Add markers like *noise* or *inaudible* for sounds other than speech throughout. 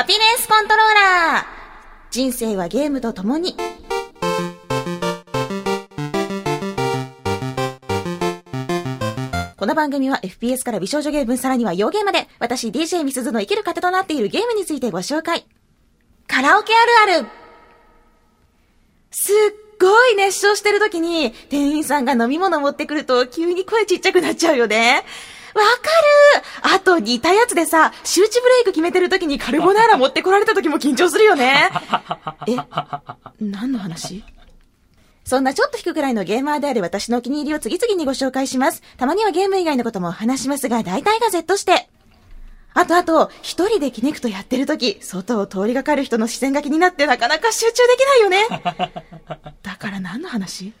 ハピネスコントローラー人生はゲームと共に。この番組は FPS から美少女ゲーム、さらには洋ゲームまで、私 DJ ミスズの生きる糧となっているゲームについてご紹介。カラオケあるあるすっごい熱唱してる時に、店員さんが飲み物持ってくると急に声ちっちゃくなっちゃうよね。わかるあと似たやつでさ、周知ブレイク決めてる時にカルボナーラ持ってこられた時も緊張するよね。え何の話？そんなちょっと引くくらいのゲーマーである私のお気に入りを次々にご紹介します。たまにはゲーム以外のことも話しますが、大体が Z して。あとあと、一人でキネクトやってる時、外を通りがかる人の視線が気になってなかなか集中できないよね。だから何の話？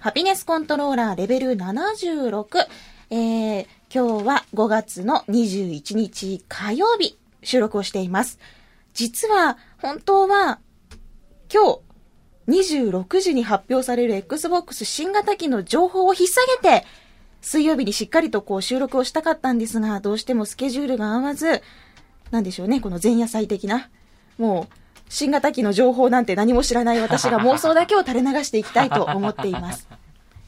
ハピネスコントローラーレベル76。えー、今日は5月の21日火曜日収録をしています。実は、本当は、今日26時に発表される Xbox 新型機の情報を引っ提げて、水曜日にしっかりとこう収録をしたかったんですが、どうしてもスケジュールが合わず、なんでしょうね、この前夜祭的な、もう、新型機の情報なんて何も知らない私が妄想だけを垂れ流していきたいと思っています。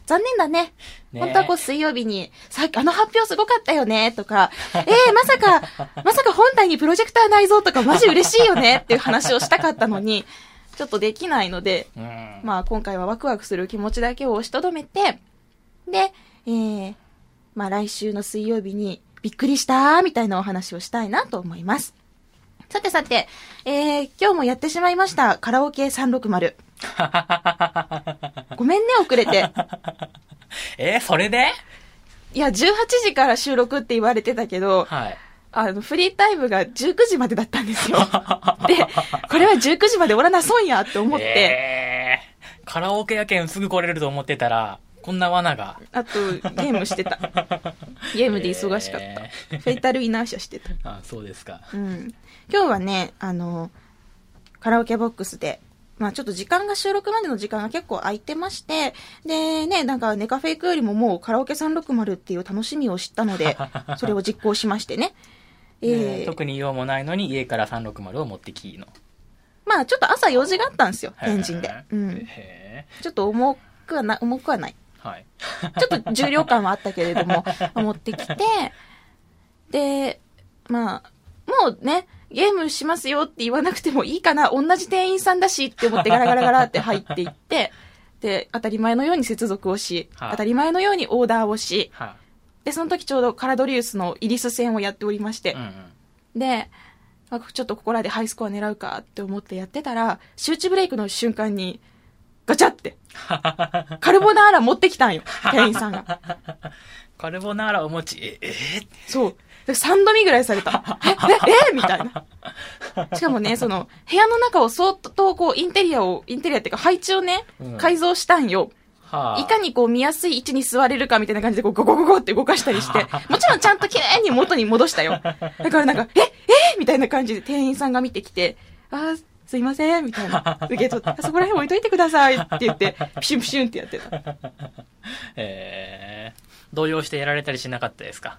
残念だね。ね本当はこう水曜日に、さっきあの発表すごかったよね、とか、*laughs* えー、まさか、まさか本体にプロジェクター内蔵とかマジ嬉しいよねっていう話をしたかったのに、ちょっとできないので、うん、まあ今回はワクワクする気持ちだけを押しとどめて、で、えー、まあ来週の水曜日にびっくりしたみたいなお話をしたいなと思います。さてさて、えー、今日もやってしまいました、カラオケ360。*laughs* ごめんね、遅れて。*laughs* えー、それで？いや、18時から収録って言われてたけど、はい。あの、フリータイムが19時までだったんですよ。で、これは19時まで終わらなそうやって思って。えー、カラオケやけんすぐ来れると思ってたら、こんな罠が。あと、ゲームしてた。*laughs* ゲームで忙しかった。えー、フェイタルイナーシャしてた。あ、そうですか。うん。今日はね、あの、カラオケボックスでまあちょっと時間が収録までの時間が結構空いてまして、でね、なんかネカフェイクよりももうカラオケ360っていう楽しみを知ったので、*laughs* それを実行しましてね。えー、特に用もないのに家から360を持ってきの。まあちょっと朝用事があったんですよ、天神で。うん。ちょっと重くはな、重くはない。はい。*laughs* ちょっと重量感はあったけれども、持ってきて、で、まあ、もうね、ゲームしますよって言わなくてもいいかな、同じ店員さんだしって思ってガラガラガラって入っていって、*laughs* で、当たり前のように接続をし、はあ、当たり前のようにオーダーをし、はあ、で、その時ちょうどカラドリウスのイリス戦をやっておりまして、うんうん、で、ちょっとここらでハイスコア狙うかって思ってやってたら、周知ブレイクの瞬間に、ガチャって、*laughs* カルボナーラ持ってきたんよ、店員さんが。*laughs* カルボナーラお餅、え、えー、そう。3度見ぐらいされた。え、え、えみたいな。しかもね、その、部屋の中をそっとこう、インテリアを、インテリアっていうか配置をね、改造したんよ。はあ、いかにこう見やすい位置に座れるかみたいな感じでこうゴゴゴゴって動かしたりして、もちろんちゃんと綺麗に元に戻したよ。だからなんか、ええみたいな感じで店員さんが見てきて、あすいません、みたいな。受け取って、そこら辺置いといてくださいって言って、ピシュンピシュンってやってた。えー、動揺してやられたりしなかったですか？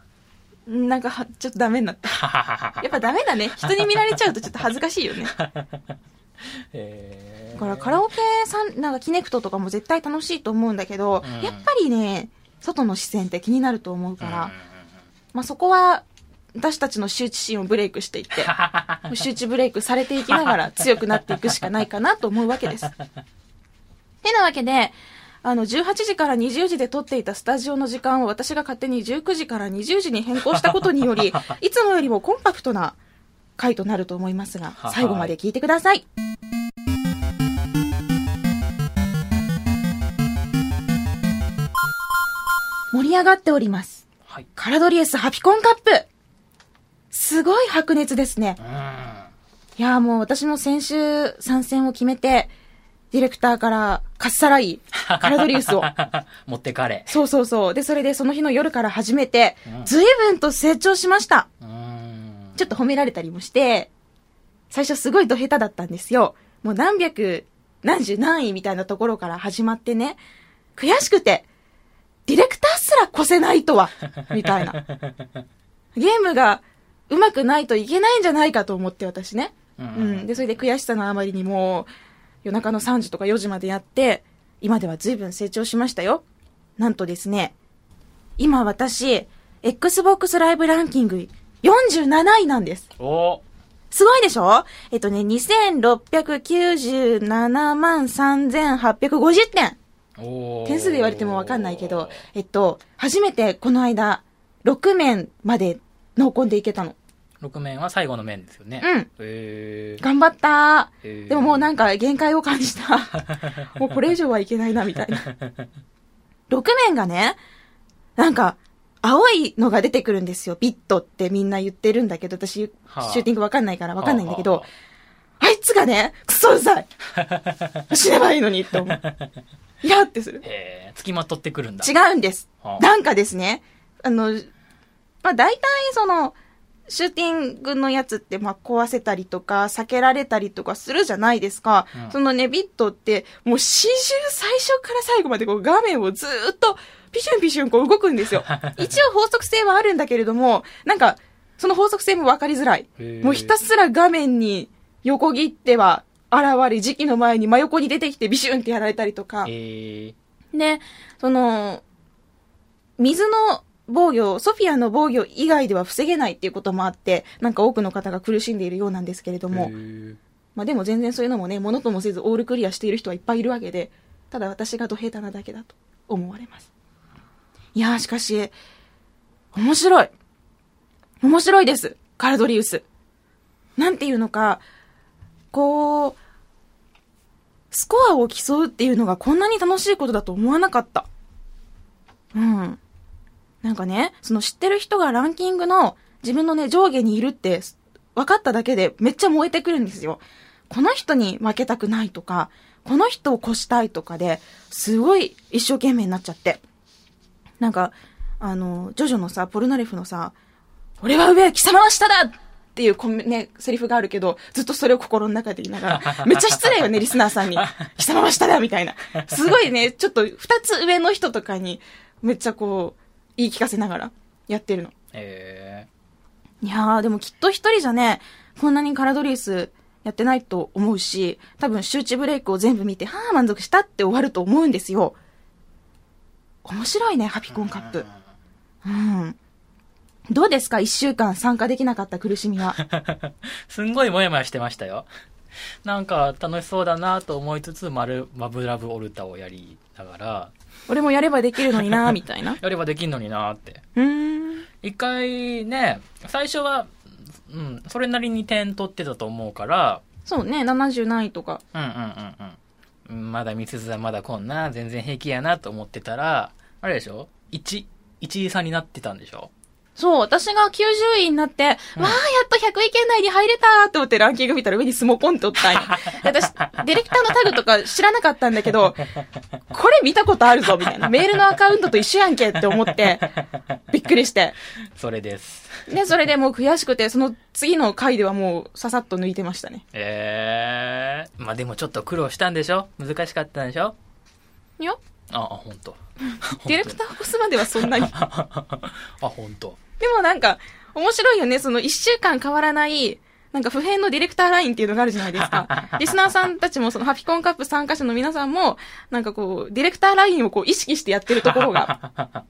なんかちょっとダメになった。やっぱダメだね。人に見られちゃうとちょっと恥ずかしいよね。えー、だからカラオケさん、なんかキネクトとかも絶対楽しいと思うんだけど、うん、やっぱりね、外の視線って気になると思うから、うん、まあそこは私たちの周知心をブレイクしていって、*laughs* 周知ブレイクされていきながら強くなっていくしかないかなと思うわけです。*laughs* てなわけで、あの、18時から20時で撮っていたスタジオの時間を私が勝手に19時から20時に変更したことにより、*laughs* いつもよりもコンパクトな回となると思いますが、最後まで聞いてください。盛り上がっております。はい、カラドリエスハピコンカップすごい白熱ですね。いやもう私も先週参戦を決めて、ディレクターからかっさらい、*laughs* カラドリウスを。*laughs* 持ってかれ。そうそうそう。で、それでその日の夜から始めて、随分と成長しました。ちょっと褒められたりもして、最初すごいド下手だったんですよ。もう何百、何十何位みたいなところから始まってね、悔しくて、ディレクターすら越せないとは、*laughs* みたいな。ゲームがうまくないといけないんじゃないかと思って私ね。ううんん。で、それで悔しさのあまりにもう、夜中の3時とか4時までやって、今では随分成長しましたよ。なんとですね、今私、Xbox ライブランキング47位なんです。おすごいでしょ？えっとね、2697万3850点。点数で言われてもわかんないけど、えっと、初めてこの間、6面まで濃厚でいけたの。6面は最後の面ですよね。うん。へー頑張ったへーでももうなんか限界を感じた。*laughs* もうこれ以上はいけないな、みたいな。6面がね、なんか、青いのが出てくるんですよ。ビットってみんな言ってるんだけど、私、はあシューティングわかんないからわかんないんだけどはあは、あいつがね、クソうざい *laughs* 死ねばいいのにって思う。イラってする。へー付きまとってくるんだ。違うんですは。あなんかですね、あの、まあ大体その、シューティングのやつって、まあ、壊せたりとか、避けられたりとかするじゃないですか。うんそのね、ビットって、もう始終最初から最後までこう画面をずーっと、ピシュンピシュンこう動くんですよ。*laughs* 一応法則性はあるんだけれども、なんか、その法則性も分かりづらい。もうひたすら画面に横切っては現れ、時期の前に真横に出てきてビシュンってやられたりとか。えで、その、水の防御、ソフィアの防御以外では防げないっていうこともあって、なんか多くの方が苦しんでいるようなんですけれどー、もまあでも全然そういうのもね、ものともせずオールクリアしている人はいっぱいいるわけで、ただ私がド下手なだけだと思われます。いやーしかし、面白い。面白いです。カラドリウス。なんていうのか、こう、スコアを競うっていうのがこんなに楽しいことだと思わなかった。うん。なんかね、その知ってる人がランキングの自分のね、上下にいるって分かっただけでめっちゃ燃えてくるんですよ。この人に負けたくないとか、この人を越したいとかで、すごい一生懸命になっちゃって。なんか、あの、ジョジョのさ、ポルナレフのさ、俺は上、貴様は下だっていうコメね、セリフがあるけど、ずっとそれを心の中で言いながら、*laughs* めっちゃ失礼よね、リスナーさんに。貴様は下だみたいな。すごいね、ちょっと二つ上の人とかに、めっちゃこう、言い聞かせながらやってるの。えいやー、でもきっと一人じゃね、こんなにカラドリースやってないと思うし、多分周知ブレイクを全部見て、はぁ、満足したって終わると思うんですよ。面白いね、ハピコンカップ。うん。どうですか？一週間参加できなかった苦しみは。ー、*laughs* すんごいモヤモヤしてましたよ。なんか楽しそうだなと思いつつ、マル、マブラブオルタをやりながら、俺もやればできるのになー *laughs* みたいな。やればできんのになって。うーん。一回ね、最初は、うん、それなりに点取ってたと思うから、そうね、70何位とか。うんうんうんうん。まだ三つはまだこんな、全然平気やなと思ってたら、あれでしょ ?1、1位差になってたんでしょ？そう、私が90位になって、わあ、やっと100位圏内に入れたーって思ってランキング見たら上にスモコンっておったんや。*laughs* で私、ディレクターのタグとか知らなかったんだけど、これ見たことあるぞ、みたいな。メールのアカウントと一緒やんけって思って、びっくりして。それです。で、それでもう悔しくて、その次の回ではもうささっと抜いてましたね。ええー、まあでもちょっと苦労したんでしょ？難しかったんでしょ？いや、あ、あ、ほんと。ディレクターを越すまではそんなに。*laughs* あ、ほんと。でもなんか、面白いよね。その一週間変わらない、なんか普遍のディレクターラインっていうのがあるじゃないですか。*laughs* リスナーさんたちも、そのハピコンカップ参加者の皆さんも、なんかこう、ディレクターラインをこう意識してやってるところが、*laughs*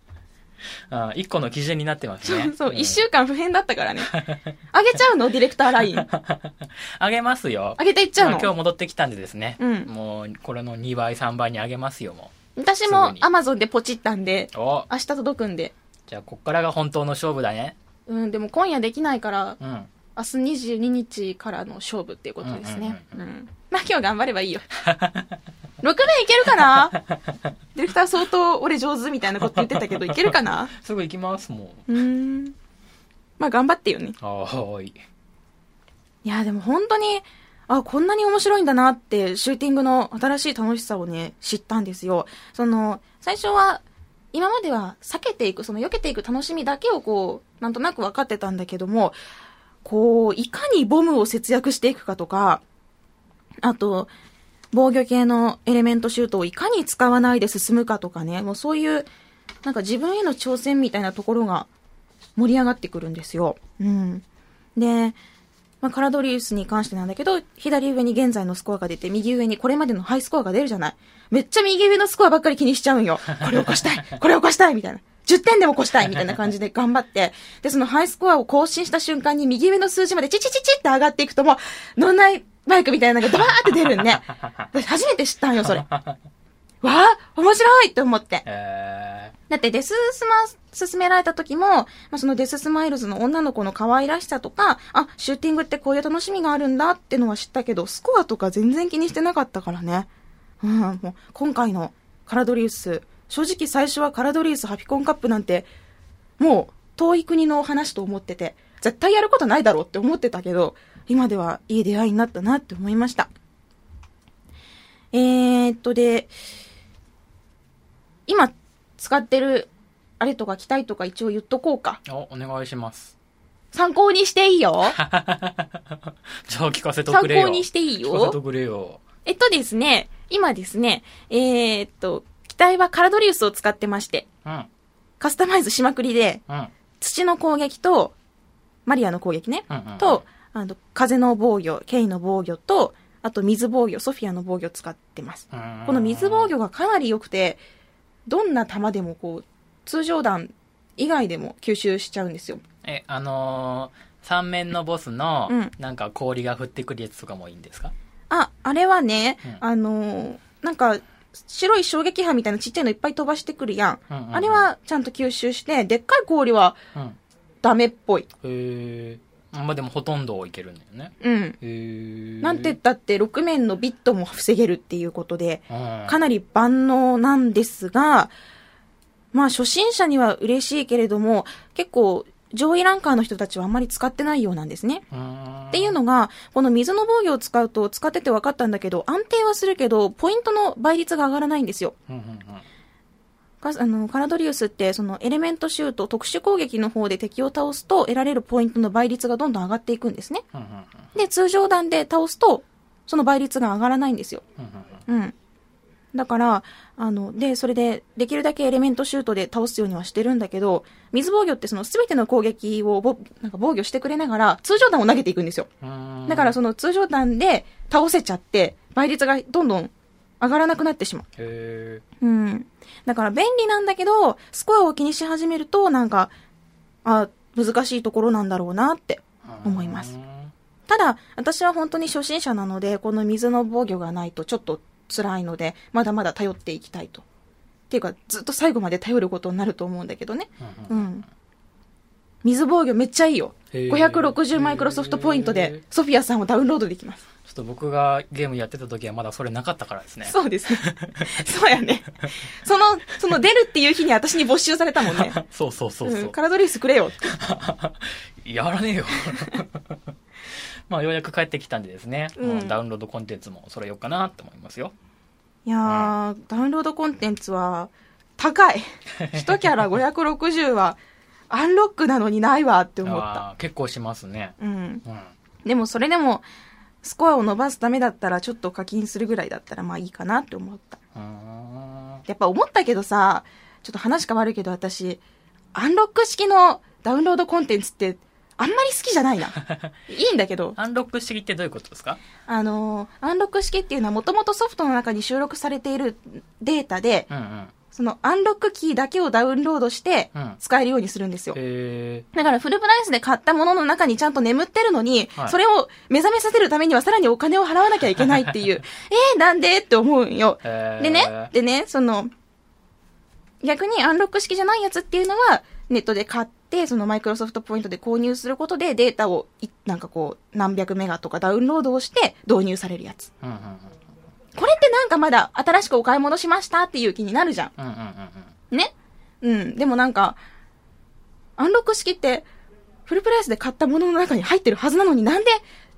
あ一個の基準になってますね。そう、ん一週間普遍だったからね。あげちゃうの？ディレクターライン。*laughs* あげますよ。あげていっちゃうの？まあ今日戻ってきたんでですね。うんもう、これの2倍、3倍にあげますよ、も私もすぐにアマゾンでポチったんで、明日届くんで。じゃあ、こっからが本当の勝負だね。うん、でも今夜できないから、うん。明日22日からの勝負っていうことですね。ううんんまあ今日頑張ればいいよ。*laughs* 6面いけるかな？ディレクター相当俺上手みたいなこと言ってたけど、いけるかな？*laughs* すぐ行きます、もうーん。まあ頑張ってよね。う。はーい。いや、でも本当に、あ、こんなに面白いんだなって、シューティングの新しい楽しさをね、知ったんですよ。その、最初は、今までは避けていく、その避けていく楽しみだけをこう、なんとなく分かってたんだけども、こう、いかにボムを節約していくかとか、あと、防御系のエレメントシュートをいかに使わないで進むかとかね、もうそういう、なんか自分への挑戦みたいなところが盛り上がってくるんですよ。うん。で、まあ、カラドリウスに関してなんだけど、左上に現在のスコアが出て、右上にこれまでのハイスコアが出るじゃない。めっちゃ右上のスコアばっかり気にしちゃうんよ。*laughs* これを越したいこれを越したいみたいな。10点でも越したいみたいな感じで頑張って、で、そのハイスコアを更新した瞬間に右上の数字までチチチチって上がっていくともう、乗んないバイクみたいなのがドバーって出るんね。*laughs* 私初めて知ったんよ、それ。わあ、面白いって思って。えだってデススマ勧められた時も、まあ、そのデススマイルズの女の子の可愛らしさとか、あ、シューティングってこういう楽しみがあるんだってのは知ったけど、スコアとか全然気にしてなかったからね。うん、もう今回のカラドリウス、正直最初はカラドリウスハピコンカップなんて、もう遠い国の話と思ってて、絶対やることないだろうって思ってたけど、今ではいい出会いになったなって思いました。えー、っとで、今使ってるあれとか期待とか一応言っとこうか。ー、お、お願いします。参考にしていいよ。*laughs* じゃあ聞かせて参くれよ。考にしていいよ。聞かせてくれよ。えっとですね、今ですね、えー、っと、機体はカラドリウスを使ってまして、うん。カスタマイズしまくりで、うん。土の攻撃と、マリアの攻撃ね、うんうんと、あの、風の防御、ケイの防御と、あと水防御、ソフィアの防御を使ってます。うんこの水防御がかなり良くて、どんな弾でもこう、通常弾以外でも吸収しちゃうんですよ。え、あのー、三面のボスのうん、なんか氷が降ってくるやつとかもいいんですか？あ、あれはね、うんあのーなんか、白い衝撃波みたいなちっちゃいのいっぱい飛ばしてくるやん。うんうんうんあれはちゃんと吸収して、でっかい氷はうん。ダメっぽい。へえ。まあでもほとんどいけるんだよね。うん。へえ。なんて言ったって6面のビットも防げるっていうことで、うん、かなり万能なんですが、まあ初心者には嬉しいけれども、結構上位ランカーの人たちはあんまり使ってないようなんですね。うん。っていうのが、この水の防御を使うと使ってて分かったんだけど、安定はするけど、ポイントの倍率が上がらないんですよ。うんうんうん。かあのカラドリウスって、そのエレメントシュート、特殊攻撃の方で敵を倒すと得られるポイントの倍率がどんどん上がっていくんですね。で、通常弾で倒すと、その倍率が上がらないんですよ。うん。だから、あの、で、それで、できるだけエレメントシュートで倒すようにはしてるんだけど、水防御ってその全ての攻撃をぼなんか防御してくれながら、通常弾を投げていくんですよ。うん。だからその通常弾で倒せちゃって、倍率がどんどん上がらなくなってしまう。へえ。うん。だから便利なんだけど、スコアを気にし始めると、なんか、あ、難しいところなんだろうなって思いますうんただ、私は本当に初心者なので、この水の防御がないとちょっと辛いので、まだまだ頼っていきたいと。っていうか、ずっと最後まで頼ることになると思うんだけどね。うんうんうん。水防御めっちゃいいよ。へー560マイクロソフトポイントで、ソフィアさんをダウンロードできます。ちょっと僕がゲームやってた時はまだそれなかったからですね。そうですね。*laughs* そうやね。その、その出るっていう日に私に没収されたもんね。*laughs* そうそうそうそう。ん、カラドリウスくれよ。*laughs* やらねえよ。まあ、ようやく帰ってきたんでですね、うんダウンロードコンテンツもそれようかなって思いますよ。いやー、ダウンロードコンテンツは、高い。*laughs* 一キャラ560は、アンロックなのにないわって思った。結構しますね。うん。うん。でもそれでも、スコアを伸ばすためだったら、ちょっと課金するぐらいだったら、まあいいかなって思った。やっぱ思ったけどさ、ちょっと話変わるけど私、アンロック式のダウンロードコンテンツって、あんまり好きじゃないな。*laughs* いいんだけど、アンロック式ってどういうことですか？あのー、アンロック式っていうのはもともとソフトの中に収録されているデータで、うんうん。そのアンロックキーだけをダウンロードしてうん使えるようにするんですよ。へだからフルプライスで買ったものの中にちゃんと眠ってるのに、はいそれを目覚めさせるためにはさらにお金を払わなきゃいけないっていう、*laughs* えー、なんでって思うんよ。でね、でね、その、逆にアンロック式じゃないやつっていうのは、ネットで買って、そのマイクロソフトポイントで購入することでデータをい、なんかこう、何百メガとかダウンロードをして導入されるやつ。うんうんこれってなんかまだ新しくお買い物しましたっていう気になるじゃん。うん。うんうんうんうん。ね？うん。でもなんか、アンロック式って、フルプライスで買ったものの中に入ってるはずなのになんで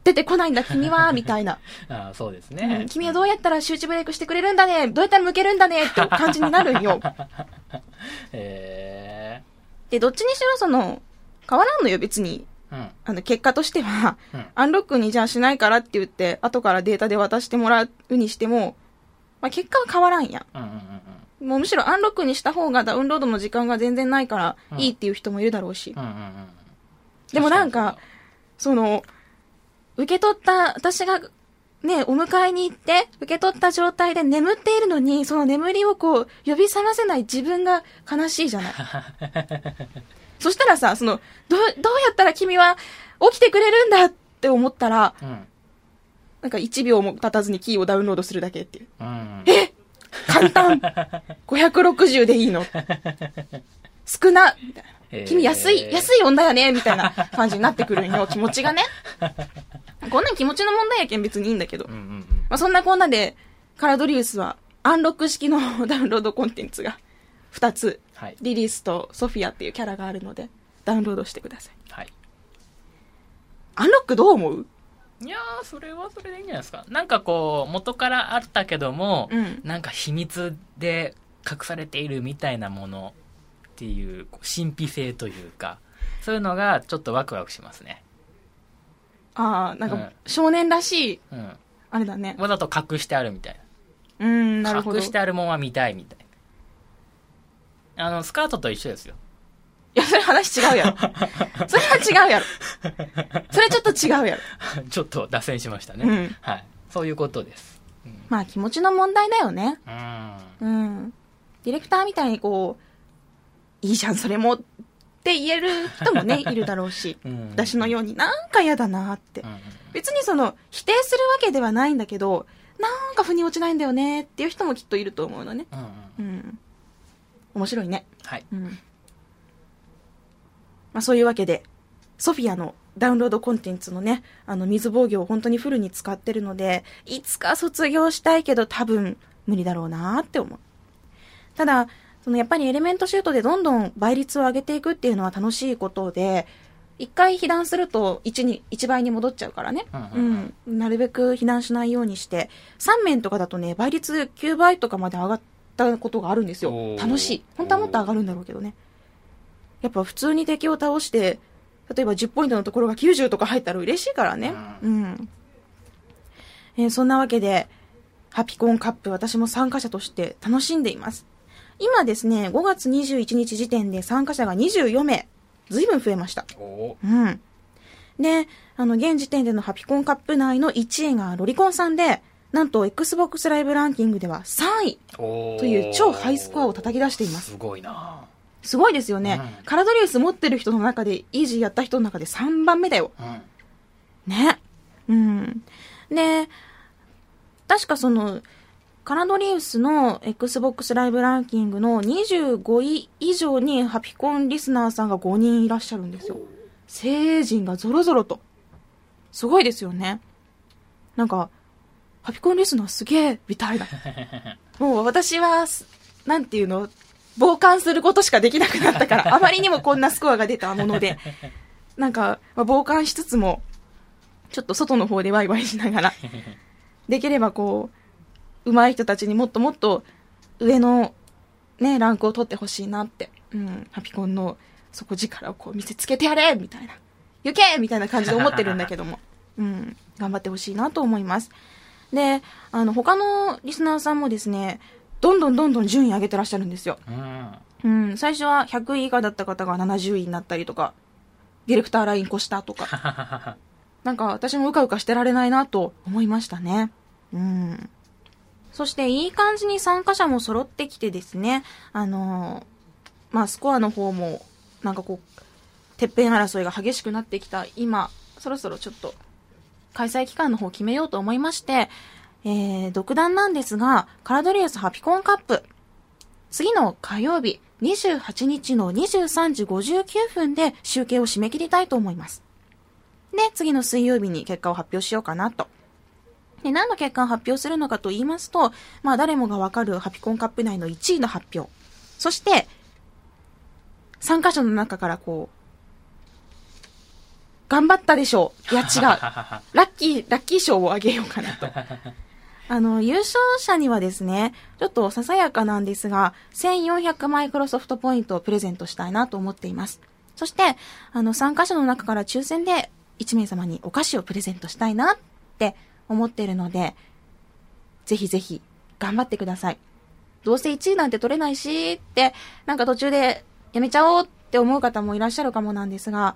出てこないんだ君は、みたいな。*laughs* ああ、そうですうねん。君はどうやったら集中ブレイクしてくれるんだねどうやったら向けるんだねって感じになるんよ。*laughs* へで、どっちにしろその、変わらんのよ別に。え。うん。あの、結果としては、うんアンロックにじゃあしないからって言って、後からデータで渡してもらうにしても、まあ、結果は変わらんやん。うんうんうんもうむしろアンロックにした方がダウンロードの時間が全然ないからうんいいっていう人もいるだろうし。うん。うんうんうん。でもなんか、その、受け取った、私が、ね、お迎えに行って、受け取った状態で眠っているのに、その眠りをこう、呼び覚ませない自分が悲しいじゃない。*laughs* そしたらさ、その、どう、どうやったら君は起きてくれるんだって思ったら、うん。なんか1秒も経たずにキーをダウンロードするだけっていう。うん。え？簡単 *laughs* !560 でいいの？*laughs* 少なみたいな。君安い、安い女やねみたいな *laughs* 感じになってくるんよ、気持ちがね。*laughs* こんなん気持ちの問題やけん別にいいんだけど。うんうんうん。まあ、そんなこんなで、カラドリウスは、アンロック式のダウンロードコンテンツが2つ、はい。リリースとソフィアっていうキャラがあるので、ダウンロードしてください。はい。アンロックどう思う？いやー、それはそれでいいんじゃないですか。なんかこう、元からあったけども、うんなんか秘密で隠されているみたいなものっていう、神秘性というか、そういうのがちょっとワクワクしますね。ああ、なんうんか、少年らしい、うん。あれだね。わざと隠してあるみたいうん、なな。るほど。隠してあるもんは見たいみたいな。あの、スカートと一緒ですよ。いや、それ話違うやろ。*laughs* それは違うやろ。それちょっと違うやろ。*laughs* ちょっと脱線しましたね。うんはい。そういうことです。まあ気持ちの問題だよね。うん。うん。ディレクターみたいにこう、いいじゃん、それも、って言える人もね、*laughs* いるだろうし。うん私のようになんか嫌だなってう。ん別にその、否定するわけではないんだけど、なんか腑に落ちないんだよねっていう人もきっといると思うのね。うんうんうん。面白いね。はい。うん。まあそういうわけで、ソフィアのダウンロードコンテンツのね、あの水防御を本当にフルに使ってるので、いつか卒業したいけど多分無理だろうなって思う。ただ、そのやっぱりエレメントシュートでどんどん倍率を上げていくっていうのは楽しいことで、一回被弾すると1に、1倍に戻っちゃうからね。うんううん。なるべく被弾しないようにして、3面とかだとね、倍率9倍とかまで上がったことがあるんですよ楽しい。本当はもっと上がるんだろうけどね。やっぱ普通に敵を倒して、例えば10ポイントのところが90とか入ったら嬉しいからね。うん。えーそんなわけで、ハピコンカップ私も参加者として楽しんでいます。今ですね、5月21日時点で参加者が24名。ずいぶん増えました。おうん。で、あの、現時点でのハピコンカップ内の1位がロリコンさんで、なんと Xbox ライブランキングでは3位おという超ハイスコアを叩き出しています。すごいなすごいですよね。うんカラドリウス持ってる人の中で、イージーやった人の中で3番目だよ。うん。ね。うん。で、確かその、カラドリウスの Xbox ライブランキングの25位以上にハピコンリスナーさんが5人いらっしゃるんですよ。精鋭人がゾロゾロと。すごいですよね。なんか、ハピコンリスナーすげえみたいな。*laughs* もう私は、すなんていうの、傍観することしかできなくなったから、あまりにもこんなスコアが出たもので、なんか、まあ、傍観しつつも、ちょっと外の方でワイワイしながら、できればこう、上手い人たちにもっともっと上のね、ランクを取ってほしいなって、うん、ハピコンの底力をこう見せつけてやれみたいな、行けみたいな感じで思ってるんだけども、*laughs* うん、頑張ってほしいなと思います。で、あの、他のリスナーさんもですね、どんどんどんどん順位上げてらっしゃるんですよ。うん。うん、最初は100位以下だった方が70位になったりとか、ディレクターライン越したとか、*laughs* なんか私もうかうかしてられないなと思いましたね。うん。そしていい感じに参加者も揃ってきてですね、あのーまあスコアの方も、なんかこう、てっぺん争いが激しくなってきた今、そろそろちょっと、開催期間の方決めようと思いまして、えー、独断なんですが、カラドリウスハピコンカップ、次の火曜日、28日の23時59分で集計を締め切りたいと思います。で、次の水曜日に結果を発表しようかなと。で、何の結果を発表するのかと言いますと、まあ誰もがわかるハピコンカップ内の1位の発表。そして、参加者の中からこう、頑張ったでしょう。いや違う。*laughs* ラッキー、ラッキー賞をあげようかなと。*laughs* あの、優勝者にはですね、ちょっとささやかなんですが、1400マイクロソフトポイントをプレゼントしたいなと思っています。そして、あの、参加者の中から抽選で1名様にお菓子をプレゼントしたいなって思っているので、ぜひぜひ頑張ってください。どうせ1位なんて取れないしって、なんか途中でやめちゃおうって思う方もいらっしゃるかもなんですが、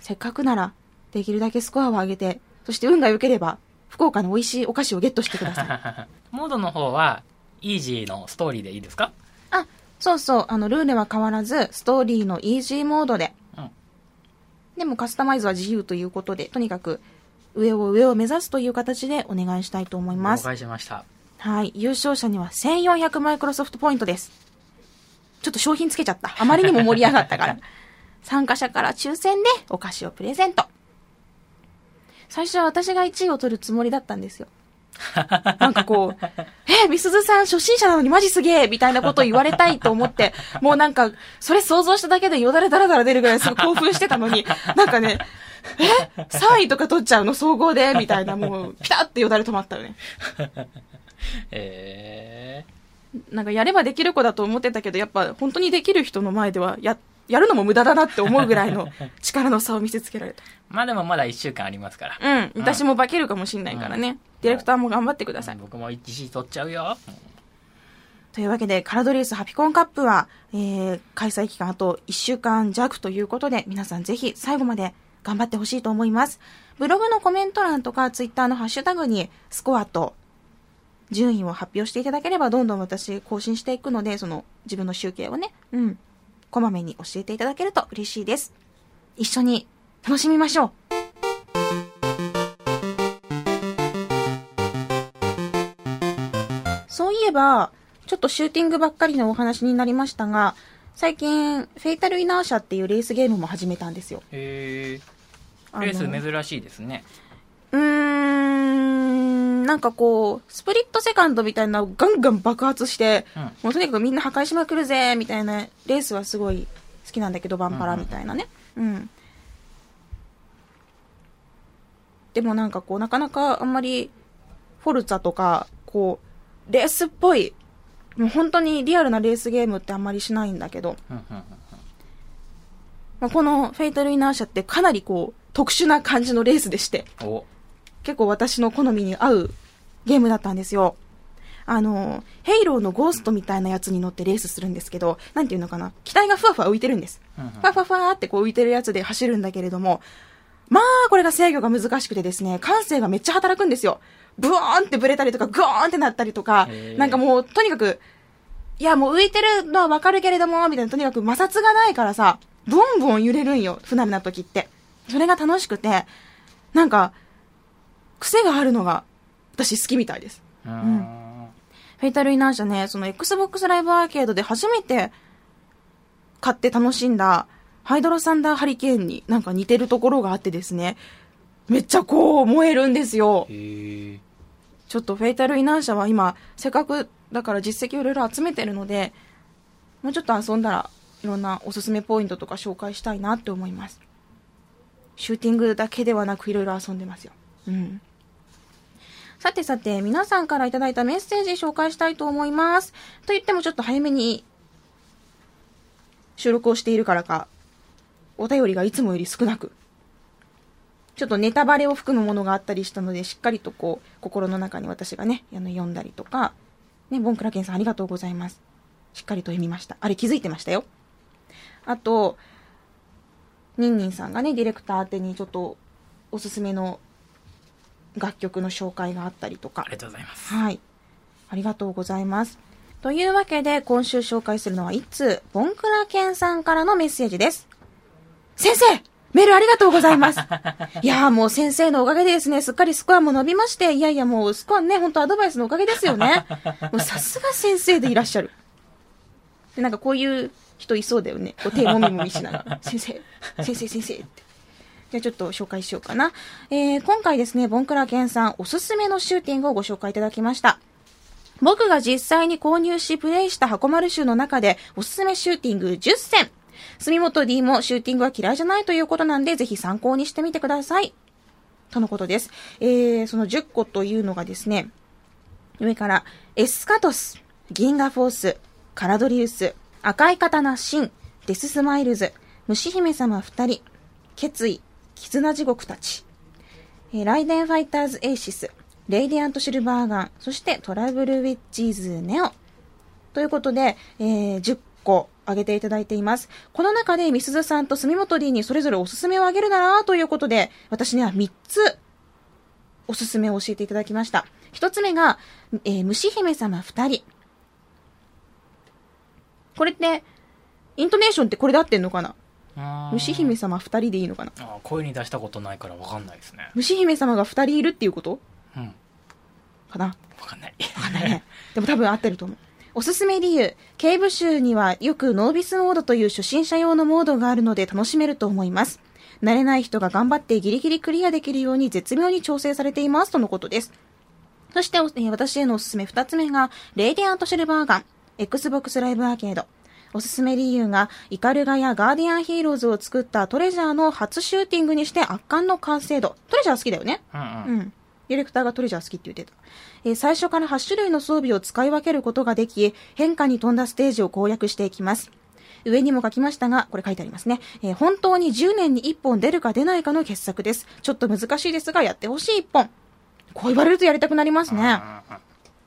せっかくならできるだけスコアを上げて、そして運が良ければ、福岡の美味しいお菓子をゲットしてください。*laughs* モードの方は、イージーのストーリーでいいですか？あ、そうそう、あの、ルールは変わらず、ストーリーのイージーモードで。うんでもカスタマイズは自由ということで、とにかく、上を上を目指すという形でお願いしたいと思いま了す。解しました。はい。優勝者には1400マイクロソフトポイントです。ちょっと商品つけちゃった。あまりにも盛り上がったから。*laughs* 参加者から抽選でお菓子をプレゼント。最初は私が1位を取るつもりだったんですよ。*laughs* なんかこう、え、みすずさん初心者なのにマジすげえみたいなことを言われたいと思って、もうなんか、それ想像しただけでよだれだらだら出るぐらいすごい興奮してたのに、なんかね、え ?3 位とか取っちゃうの？総合で？みたいな、もう、ピタってよだれ止まったよね。*laughs* えなんかやればできる子だと思ってたけど、やっぱ本当にできる人の前ではや、やるのも無駄だなって思うぐらいの *laughs* 力の差を見せつけられー、まあでもまだ1週間ありますから。た。うん。私も化けるかもしんないからね。ディレクターも頑張ってください。僕も1位取っちゃうよ。というわけで、カラドリウスハピコンカップは、えー、開催期間あと1週間弱ということで、皆さんぜひ最後まで頑張ってほしいと思います。ブログのコメント欄とか、ツイッターのハッシュタグに、スコアと順位を発表していただければ、どんどん私更新していくので、その自分の集計をね、うん、こまめに教えていただけると嬉しいです。一緒に楽しみましょう。そういえば、ちょっとシューティングばっかりのお話になりましたが、最近、フェイタルイナーシャっていうレースゲームも始めたんですよ。へー、レース珍しいですね。うーん、なんかこう、スプリットセカンドみたいなガンガン爆発して、うん。もうとにかくみんな破壊しまくるぜ、みたいなレースはすごい好きなんだけど、バンパラみたいなね。うん。でもなんかこう、なかなかあんまり、フォルツァとか、こう、レースっぽい、もう本当にリアルなレースゲームってあんまりしないんだけど、まあ、このフェイタルイナーシャってかなりこう、特殊な感じのレースでして、結構私の好みに合うゲームだったんですよ。あの、ヘイローのゴーストみたいなやつに乗ってレースするんですけど、なんていうのかな、機体がふわふわ浮いてるんです。ふわふわふわってこう浮いてるやつで走るんだけれども、まあ、これが制御が難しくてですね、感性がめっちゃ働くんですよ。ブワーンってブレたりとか、グワーンってなったりとかなんかもう、とにかく、いや、もう浮いてるのはわかるけれども、みたいな、とにかく摩擦がないからさ、ボンボン揺れるんよ、不慣れな時って。それが楽しくて、なんか、癖があるのが、私好きみたいです。うーん。フェイタルイナーシャね、その Xbox ライブアーケードで初めて買って楽しんだハイドロサンダーハリケーンになんか似てるところがあってですね、めっちゃこう燃えるんですよちょっとフェイタルイナーシャは今、せっかくだから実績をいろいろ集めてるので、もうちょっと遊んだらいろんなおすすめポイントとか紹介したいなって思います。シューティングだけではなくいろいろ遊んでますよ。うん。さてさて、皆さんからいただいたメッセージ紹介したいと思います。と言ってもちょっと早めに収録をしているからか、お便りがいつもより少なく、ちょっとネタバレを含むものがあったりしたので、しっかりとこう、心の中に私がね、あの、読んだりとか、ね、ボンクラケンさんありがとうございます。しっかりと読みました。あれ気づいてましたよ。あと、ニンニンさんがね、ディレクター宛てにちょっと、おすすめの楽曲の紹介があったりとかあり、がとうございます。はい。ありがとうございます。というわけで、今週紹介するのは一通、ボンクラケンさんからのメッセージです。先生メールありがとうございます。いやーもう先生のおかげでですね、すっかりスコアも伸びまして、いやいやもうスコアね、本当アドバイスのおかげですよね。もうさすが先生でいらっしゃる。で、なんかこういう人いそうだよね。こう手もみもみしながら、先生、先生、先生って。じゃあちょっと紹介しようかな。えー、今回ですね、ボンクラケンさんおすすめのシューティングをご紹介いただきました。僕が実際に購入しプレイした箱丸集の中でおすすめシューティング10選。住本 D もシューティングは嫌いじゃないということなんで、ぜひ参考にしてみてください。とのことです。えー、その10個というのがですね、上から、エスカトス、銀河フォース、カラドリウス、赤い刀真、デススマイルズ、虫姫様二人、ケツイ、絆地獄たち、えーライデンファイターズエイシス、レイディアントシルバーガン、そしてトラブルウィッチーズネオ。ということで、えー10個挙げていただいています。この中でみすずさんと住本 D にそれぞれおすすめを挙げるならということで、私には3つおすすめを教えていただきました。1つ目が、えー虫姫様2人。これって、イントネーションってこれで合ってんのかな？虫姫様2人でいいのかな？あー声に出したことないからわかんないですね虫姫様が2人いるっていうこと？うんかな？わかんないわかんないね。でも多分合ってると思う。おすすめ理由。警部集にはよくノービスモードという初心者用のモードがあるので楽しめると思います。慣れない人が頑張ってギリギリクリアできるように絶妙に調整されていますとのことです。そして、私へのおすすめ二つ目が、レイディアントシルバーガン、Xbox ライブアーケード。おすすめ理由が、イカルガやガーディアンヒーローズを作ったトレジャーの初シューティングにして圧巻の完成度。トレジャー好きだよね？うんうんうん。ディレクターがトレジャー好きって言ってた。えー最初から8種類の装備を使い分けることができ、変化に富んだステージを攻略していきます。上にも書きましたが、これ書いてありますね。えー本当に10年に1本出るか出ないかの傑作です。ちょっと難しいですが、やってほしい1本。こう言われるとやりたくなりますね。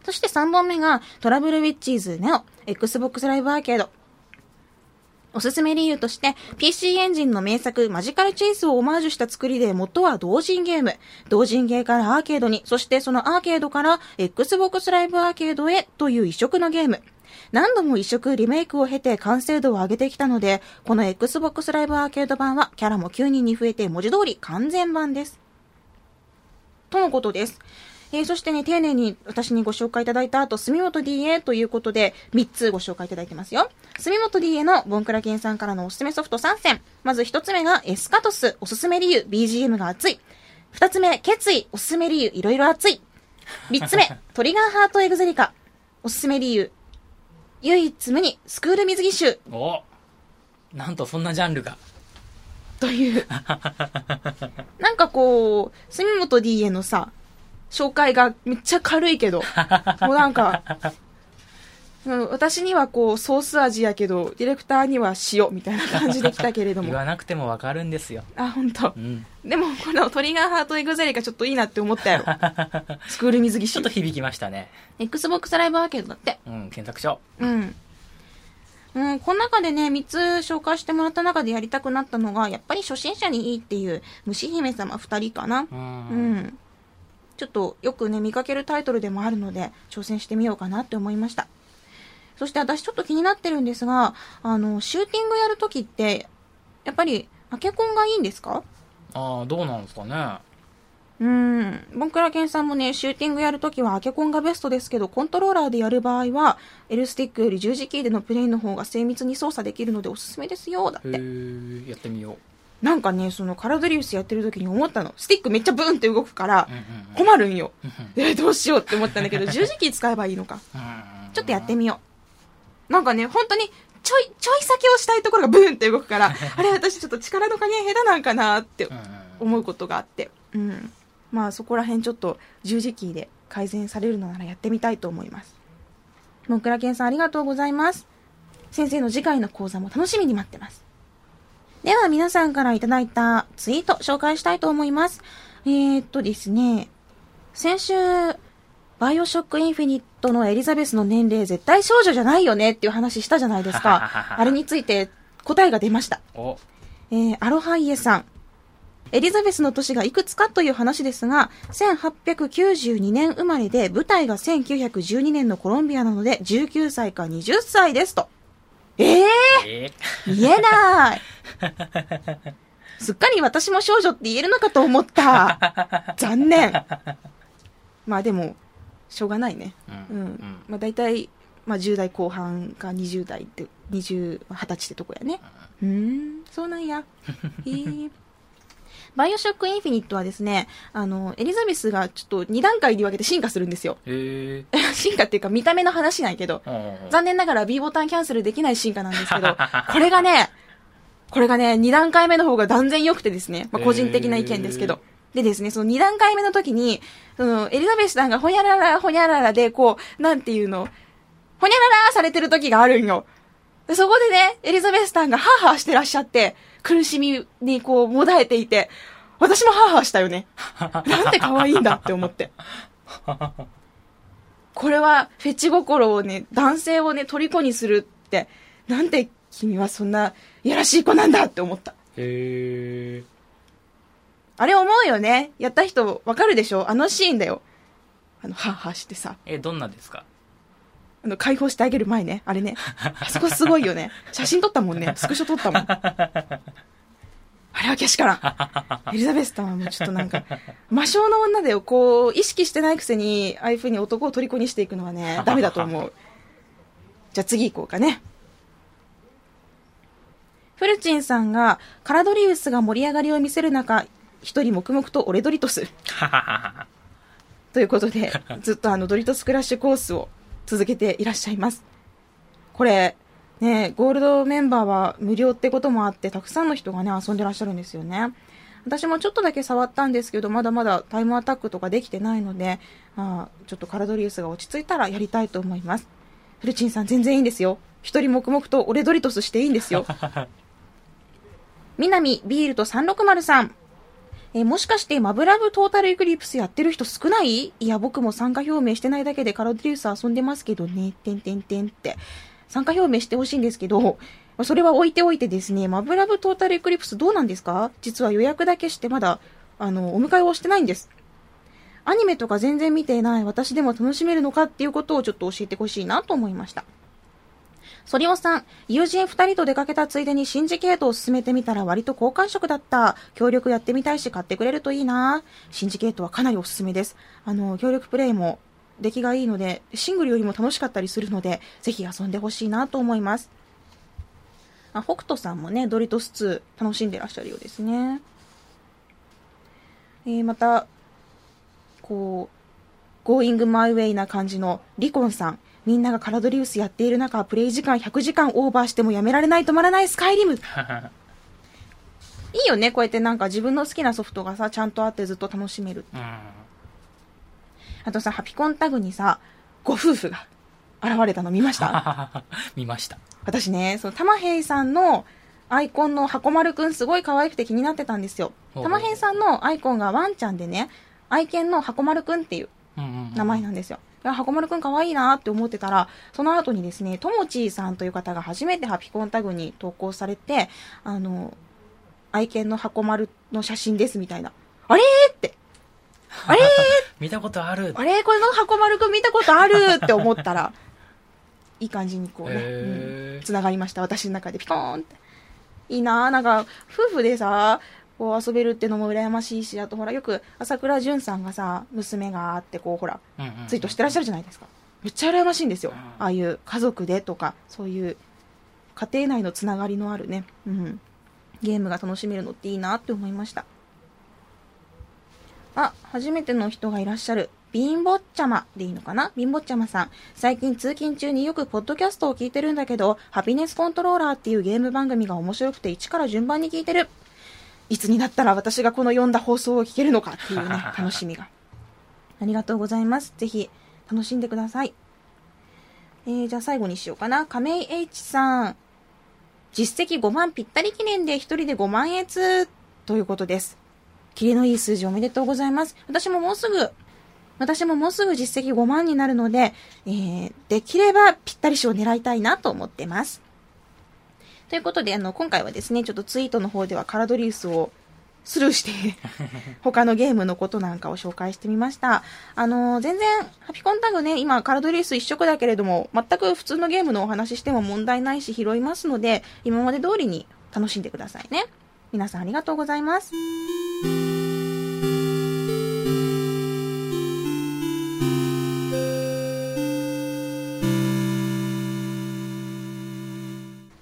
そして3本目が、トラブルウィッチーズネオ、Xbox ライブアーケード。おすすめ理由として、PC エンジンの名作、マジカルチェイスをオマージュした作りで、元は同人ゲーム。同人ゲーからアーケードに、そしてそのアーケードから Xbox ライブアーケードへという異色のゲーム。何度も移植、リメイクを経て完成度を上げてきたので、この Xbox ライブアーケード版はキャラも9人に増えて文字通り完全版です。とのことです。えーそしてね、丁寧に私にご紹介いただいた後、住本 DA ということで、3つご紹介いただいてますよ。住本 DA のボンクラケンさんからのおすすめソフト3選。まず1つ目がエスカトス、おすすめ理由、BGM が熱い。2つ目、決意、おすすめ理由、いろいろ熱い。3つ目、*laughs* トリガーハートエグゼリカ、おすすめ理由、唯一無二、スクール水着集おなんとそんなジャンルがという。*laughs* なんかこう、住本 DA のさ、紹介がめっちゃ軽いけど、*laughs* もうなんか、うん私にはこう、ソース味やけど、ディレクターには塩みたいな感じで来たけれども。言わなくてもわかるんですよあ、本当う。んでも、このトリガーハートエグゼリカちょっといいなって思ったよ。*laughs* スクール水着集ちょっと。響きましたね Xbox ライブアーケードだって。うん検索しようん。うん、この中でね、3つ紹介してもらった中でやりたくなったのが、やっぱり初心者にいいっていう、虫姫様2人かな。ううんうん。ちょっとよくね、見かけるタイトルでもあるので、挑戦してみようかなって思いました。そして私ちょっと気になってるんですが、あの、シューティングやるときって、やっぱり、アケコンがいいんですか？ああどうなんですかねうん。ボンクラケンさんもね、シューティングやるときはアケコンがベストですけど、コントローラーでやる場合は、L スティックより十字キーでのプレイの方が精密に操作できるのでおすすめですよ、だっへて。えやってみようなんかね、そのカラドリウスやってるときに思ったの。スティックめっちゃブーンって動くから困るんよ。うんえ、どうしようって思ったんだけど、十字キー使えばいいのか。*laughs* うんちょっとやってみよう。なんかね、本当に、ちょい、ちょい先をしたいところがブーンって動くから、*laughs* あれ、私ちょっと力の加減下手なんかなって思うことがあって。うん。まあそこら辺ちょっと十字キーで改善されるのならやってみたいと思います。モンクラケンさんありがとうございます。先生の次回の講座も楽しみに待ってます。では皆さんからいただいたツイート紹介したいと思います。えー、っとですね、先週、バイオショックインフィニットのエリザベスの年齢絶対少女じゃないよねっていう話したじゃないですか。*laughs* あれについて答えが出ました。おえー、アロハイエさん。エリザベスの年がいくつかという話ですが、1892年生まれで、舞台が1912年のコロンビアなので、19歳か20歳ですと。えええー、見えない。すっかり私も少女って言えるのかと思った。*laughs* 残念。まあでも、しょうがないね。ううんん。まあ大体、まあ10代後半か20代って、20、20歳ってとこやね。うーん、そうなんや。*laughs* へーバイオショックインフィニットはですね、あの、エリザベスがちょっと2段階に分けて進化するんですよ。へえ *laughs* 進化っていうか見た目の話なんやけど、うん残念ながら B ボタンキャンセルできない進化なんですけど、*laughs* これがね、これがね、2段階目の方が断然良くてですね、まあ、個人的な意見ですけど。でですね、その2段階目の時に、その、エリザベスさんがほにゃらら、ほにゃららで、こう、なんていうの、ほにゃららされてる時があるんよ。でそこでね、エリザベスさんがハーハーしてらっしゃって、苦しみにこう、もだえていて、私もハーハーしたよね。*laughs* なんて可愛いんだって思って。これは、フェチ心をね、男性をね、虜にするって、なんて君はそんないやらしい子なんだって思った。へえ。あれ思うよね。やった人わかるでしょ？あのシーンだよ。あの、はぁはぁしてさ。え、どんなですか？あの、解放してあげる前ね。あれね。あそこすごいよね。写真撮ったもんね。スクショ撮ったもん。あれはけしからん。エリザベスさんはもうちょっとなんか、魔性の女だよ。こう、意識してないくせに、ああいう風に男を虜にしていくのはね、ダメだと思う。じゃあ次行こうかね。フルチンさんが、カラドリウスが盛り上がりを見せる中、一人黙々とオレドリトス。*laughs* ということで、ずっとあのドリトスクラッシュコースを続けていらっしゃいます。これ、ね、ゴールドメンバーは無料ってこともあって、たくさんの人がね、遊んでらっしゃるんですよね。私もちょっとだけ触ったんですけど、まだまだタイムアタックとかできてないので、あちょっとカラドリウスが落ち着いたらやりたいと思います。フルチンさん全然いいんですよ。一人黙々とオレドリトスしていいんですよ。*laughs* 南ビールと360さん。えーもしかしてマブラブトータルエクリプスやってる人少ない？いや、僕も参加表明してないだけでカラドリウス遊んでますけどね、てんてんてんって。参加表明してほしいんですけど、それは置いておいてですね、マブラブトータルエクリプスどうなんですか？実は予約だけしてまだ、あの、お迎えをしてないんです。アニメとか全然見ていない私でも楽しめるのかっていうことをちょっと教えてほしいなと思いました。ソリオさん、友人二人と出かけたついでにシンジケートを進めてみたら割と好感触だった。協力やってみたいし買ってくれるといいな。シンジケートはかなりおすすめです。あの、協力プレイも出来がいいので、シングルよりも楽しかったりするので、ぜひ遊んでほしいなと思います。あ、北斗さんもね、ドリトス2楽しんでらっしゃるようですね。えー、また、こう、Going My Way な感じのリコンさん。みんながカラドリウスやっている中、プレイ時間100時間オーバーしてもやめられない止まらないスカイリム。*laughs* いいよね、こうやってなんか自分の好きなソフトがさ、ちゃんとあってずっと楽しめる。うん。あとさ、ハピコンタグにさ、ご夫婦が現れたの見ました？*laughs* 見ました。私ね、その、玉平さんのアイコンの箱丸くんすごい可愛くて気になってたんですよ。玉平さんのアイコンがワンちゃんでね、愛犬の箱丸くんっていう名前なんですよ。箱丸くん可愛いなって思ってたら、その後にですね、ともちーさんという方が初めてハピコンタグに投稿されて、あの、愛犬の箱丸の写真ですみたいな。あれーって。あれー見たことある。あれこれの箱丸くん見たことあるって思ったら、いい感じにこうね、うん、繋がりました。私の中でピコーンって。いいなぁ。なんか、夫婦でさ、こう遊べるってのも羨ましいし、あとほら、よく朝倉淳さんがさ、娘があって、こうほら、ツイートしてらっしゃるじゃないですか。めっちゃ羨ましいんですようん。ああいう家族でとか、そういう家庭内のつながりのあるね、うん、ゲームが楽しめるのっていいなって思いました。あ、初めての人がいらっしゃる。ビンボッチャマでいいのかな？ビンボッチャマさん。最近通勤中によくポッドキャストを聞いてるんだけど、ハピネスコントローラーっていうゲーム番組が面白くて一から順番に聞いてる。いつになったら私がこの読んだ放送を聞けるのかっていうね、楽しみが。*laughs* ありがとうございます。ぜひ、楽しんでください。えー、じゃあ最後にしようかな。亀井 H さん。実績5万ぴったり記念で1人で5万円つということです。キレのいい数字おめでとうございます。私ももうすぐ、私ももうすぐ実績5万になるので、えー、できればぴったり賞を狙いたいなと思ってます。ということで、あの、今回はですね、ちょっとツイートの方ではカラドリウスをスルーして、*laughs* 他のゲームのことなんかを紹介してみました。あのー全然、ハピコンタグね、今、カラドリウス一色だけれども、全く普通のゲームのお話ししても問題ないし拾いますので、今まで通りに楽しんでくださいね。皆さんありがとうございます。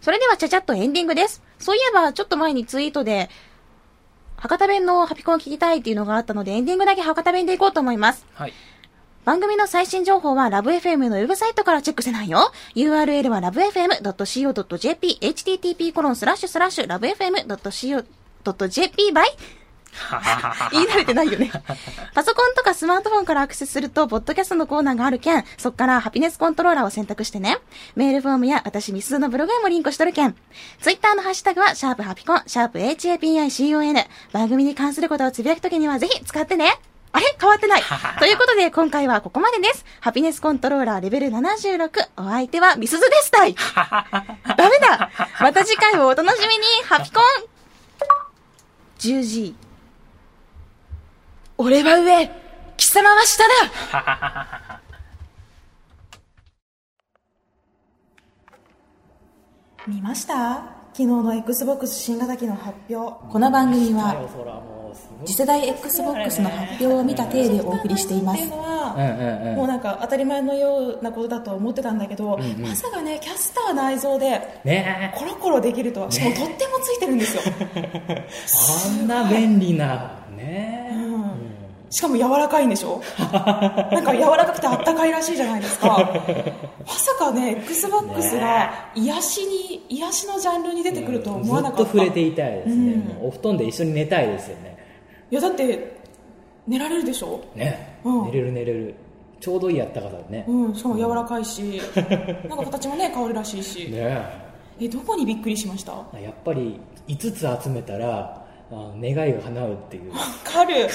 それではちゃちゃっとエンディングです。そういえば、ちょっと前にツイートで、博多弁のハピコンを聞きたいっていうのがあったので、エンディングだけ博多弁でいこうと思います。はい。番組の最新情報はラブ f m のウェブサイトからチェックせないよ。URL は lovefm.co.jp http コロンスラッシュスラッシュ lovefm.co.jp ばい *laughs* 言い慣れてないよね。*laughs* パソコンとかスマートフォンからアクセスすると、ポッドキャストのコーナーがあるけん、そっからハピネスコントローラーを選択してね。メールフォームや私ミスズのブログへもリンクしとるけん。ツイッターのハッシュタグは、シャープハピコン、シャープ HAPICON。番組に関することをつぶやくときにはぜひ使ってね。あれ？変わってない。*laughs* ということで、今回はここまでです。ハピネスコントローラーレベル76。お相手はミスズですたい。ダメだ。また次回をお楽しみに。ハピコン !10G。俺は上、貴様は下だ。見ました？昨日の XBOX 新型機の発表。この番組は、次世代 XBOX の発表を見た体でお送りしています。もうなんか当たり前のようなことだと思ってたんだけど、んうんまさかね、キャスター内蔵でねコロコロできるとは、しかもとってもついてるんですよ。え。*laughs* あんな便利な、ねえ。うんしかも柔らかいんでしょ？なんか柔らかくてあったかいらしいじゃないですか。まさかね、XBOX が癒しに、癒しのジャンルに出てくるとは思わなかった。ずっと触れていたいですね、うんお布団で一緒に寝たいですよねいやだって、寝られるでしょ？ね、うん。寝れる寝れる。ちょうどいいやったかさね、うん、しかも柔らかいし、なんか形もね、変わるらしいし。*laughs* ね。え、どこにびっくりしました？わやっぱり5つ集めたらあの願いが叶うっていう。かる。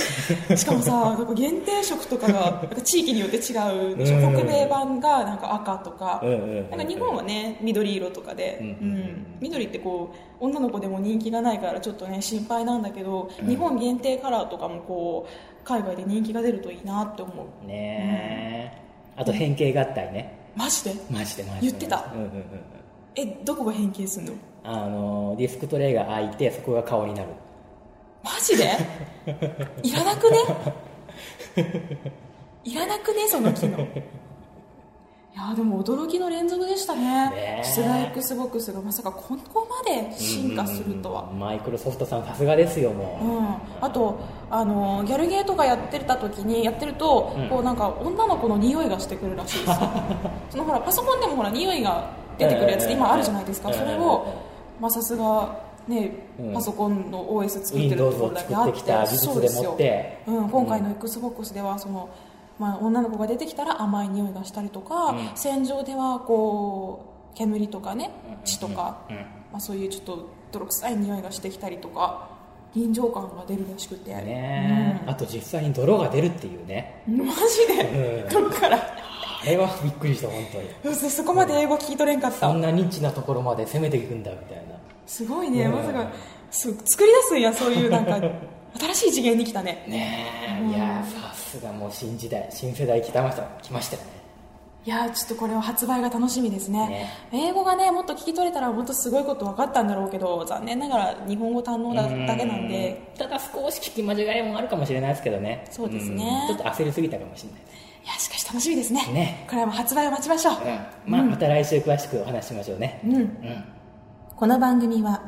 しかもさ、なんか限定色とかが、なんか地域によって違うでしょ。うん。北米版がなんか赤とか、うんうんなんか日本はね、緑色とかで、うん。うん。うん緑ってこう、女の子でも人気がないからちょっとね、心配なんだけど、日本限定カラーとかもこう、海外で人気が出るといいなって思う。ねえ、あと変形合体ね。マジで？マジでマジで。言ってた。うんうんうんうん。え、どこが変形すんの？あのディスクトレイが開いてそこが顔になるマジで？いらなくね？いらなくね？その機能。いやーでも驚きの連続でしたね。ねえ。次世代 XBOX がまさかここまで進化するとは、マイクロソフトさんさすがですよもう、うん、あとあのギャルゲーとかやってた時にやってると、うん。こうなんか女の子の匂いがしてくるらしいです。よ *laughs* そのほらパソコンでもほら匂いが出てくるやつって今あるじゃないですか、うん。それをまあさすがね、うん。パソコンの OS 作ってるところだけあってて。そうですよ。うん、今回の XBOX ではその、まあ、女の子が出てきたら甘い匂いがしたりとか、うん。戦場ではこう煙とかね血とか、うん。まあ、そういうちょっと泥臭い匂いがしてきたりとか臨場感が出るらしくて。ねえ、あと実際に泥が出るっていうね。うん、マジで、うん。どっから？あれはびっくりした本当に。そそこまで英語聞き取れんかった。そんなニッチなところまで攻めていくんだみたいなすごいね、うん。まさかす作り出すんやそういうなんか *laughs* 新しい次元に来たね。ねえ、いやさすがもう新時代新世代来たました来ましたよね。いやーちょっとこれは発売が楽しみですね。ね。英語がねもっと聞き取れたらもっとすごいこと分かったんだろうけど残念ながら日本語堪能だだけなんで。ただ少し聞き間違いもあるかもしれないですけどね。そうですね。うん。ちょっと焦りすぎたかもしれない。いやしかし楽しみですね。ね。これはもう発売を待ちましょう、うん。まあ、また来週詳しくお話ししましょうね。うん。うんこの番組は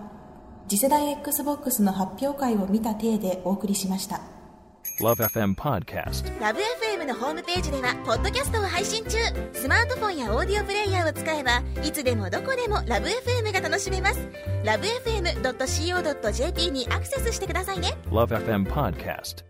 次世代 XBOX の発表会を見た体でお送りしました Love FM Podcast. ラブ f m のホームページではポッドキャストを配信中スマートフォンやオーディオプレイヤーを使えばいつでもどこでもラブ f m が楽しめますラブ FM.co.jp にアクセスしてくださいね Love FM Podcast.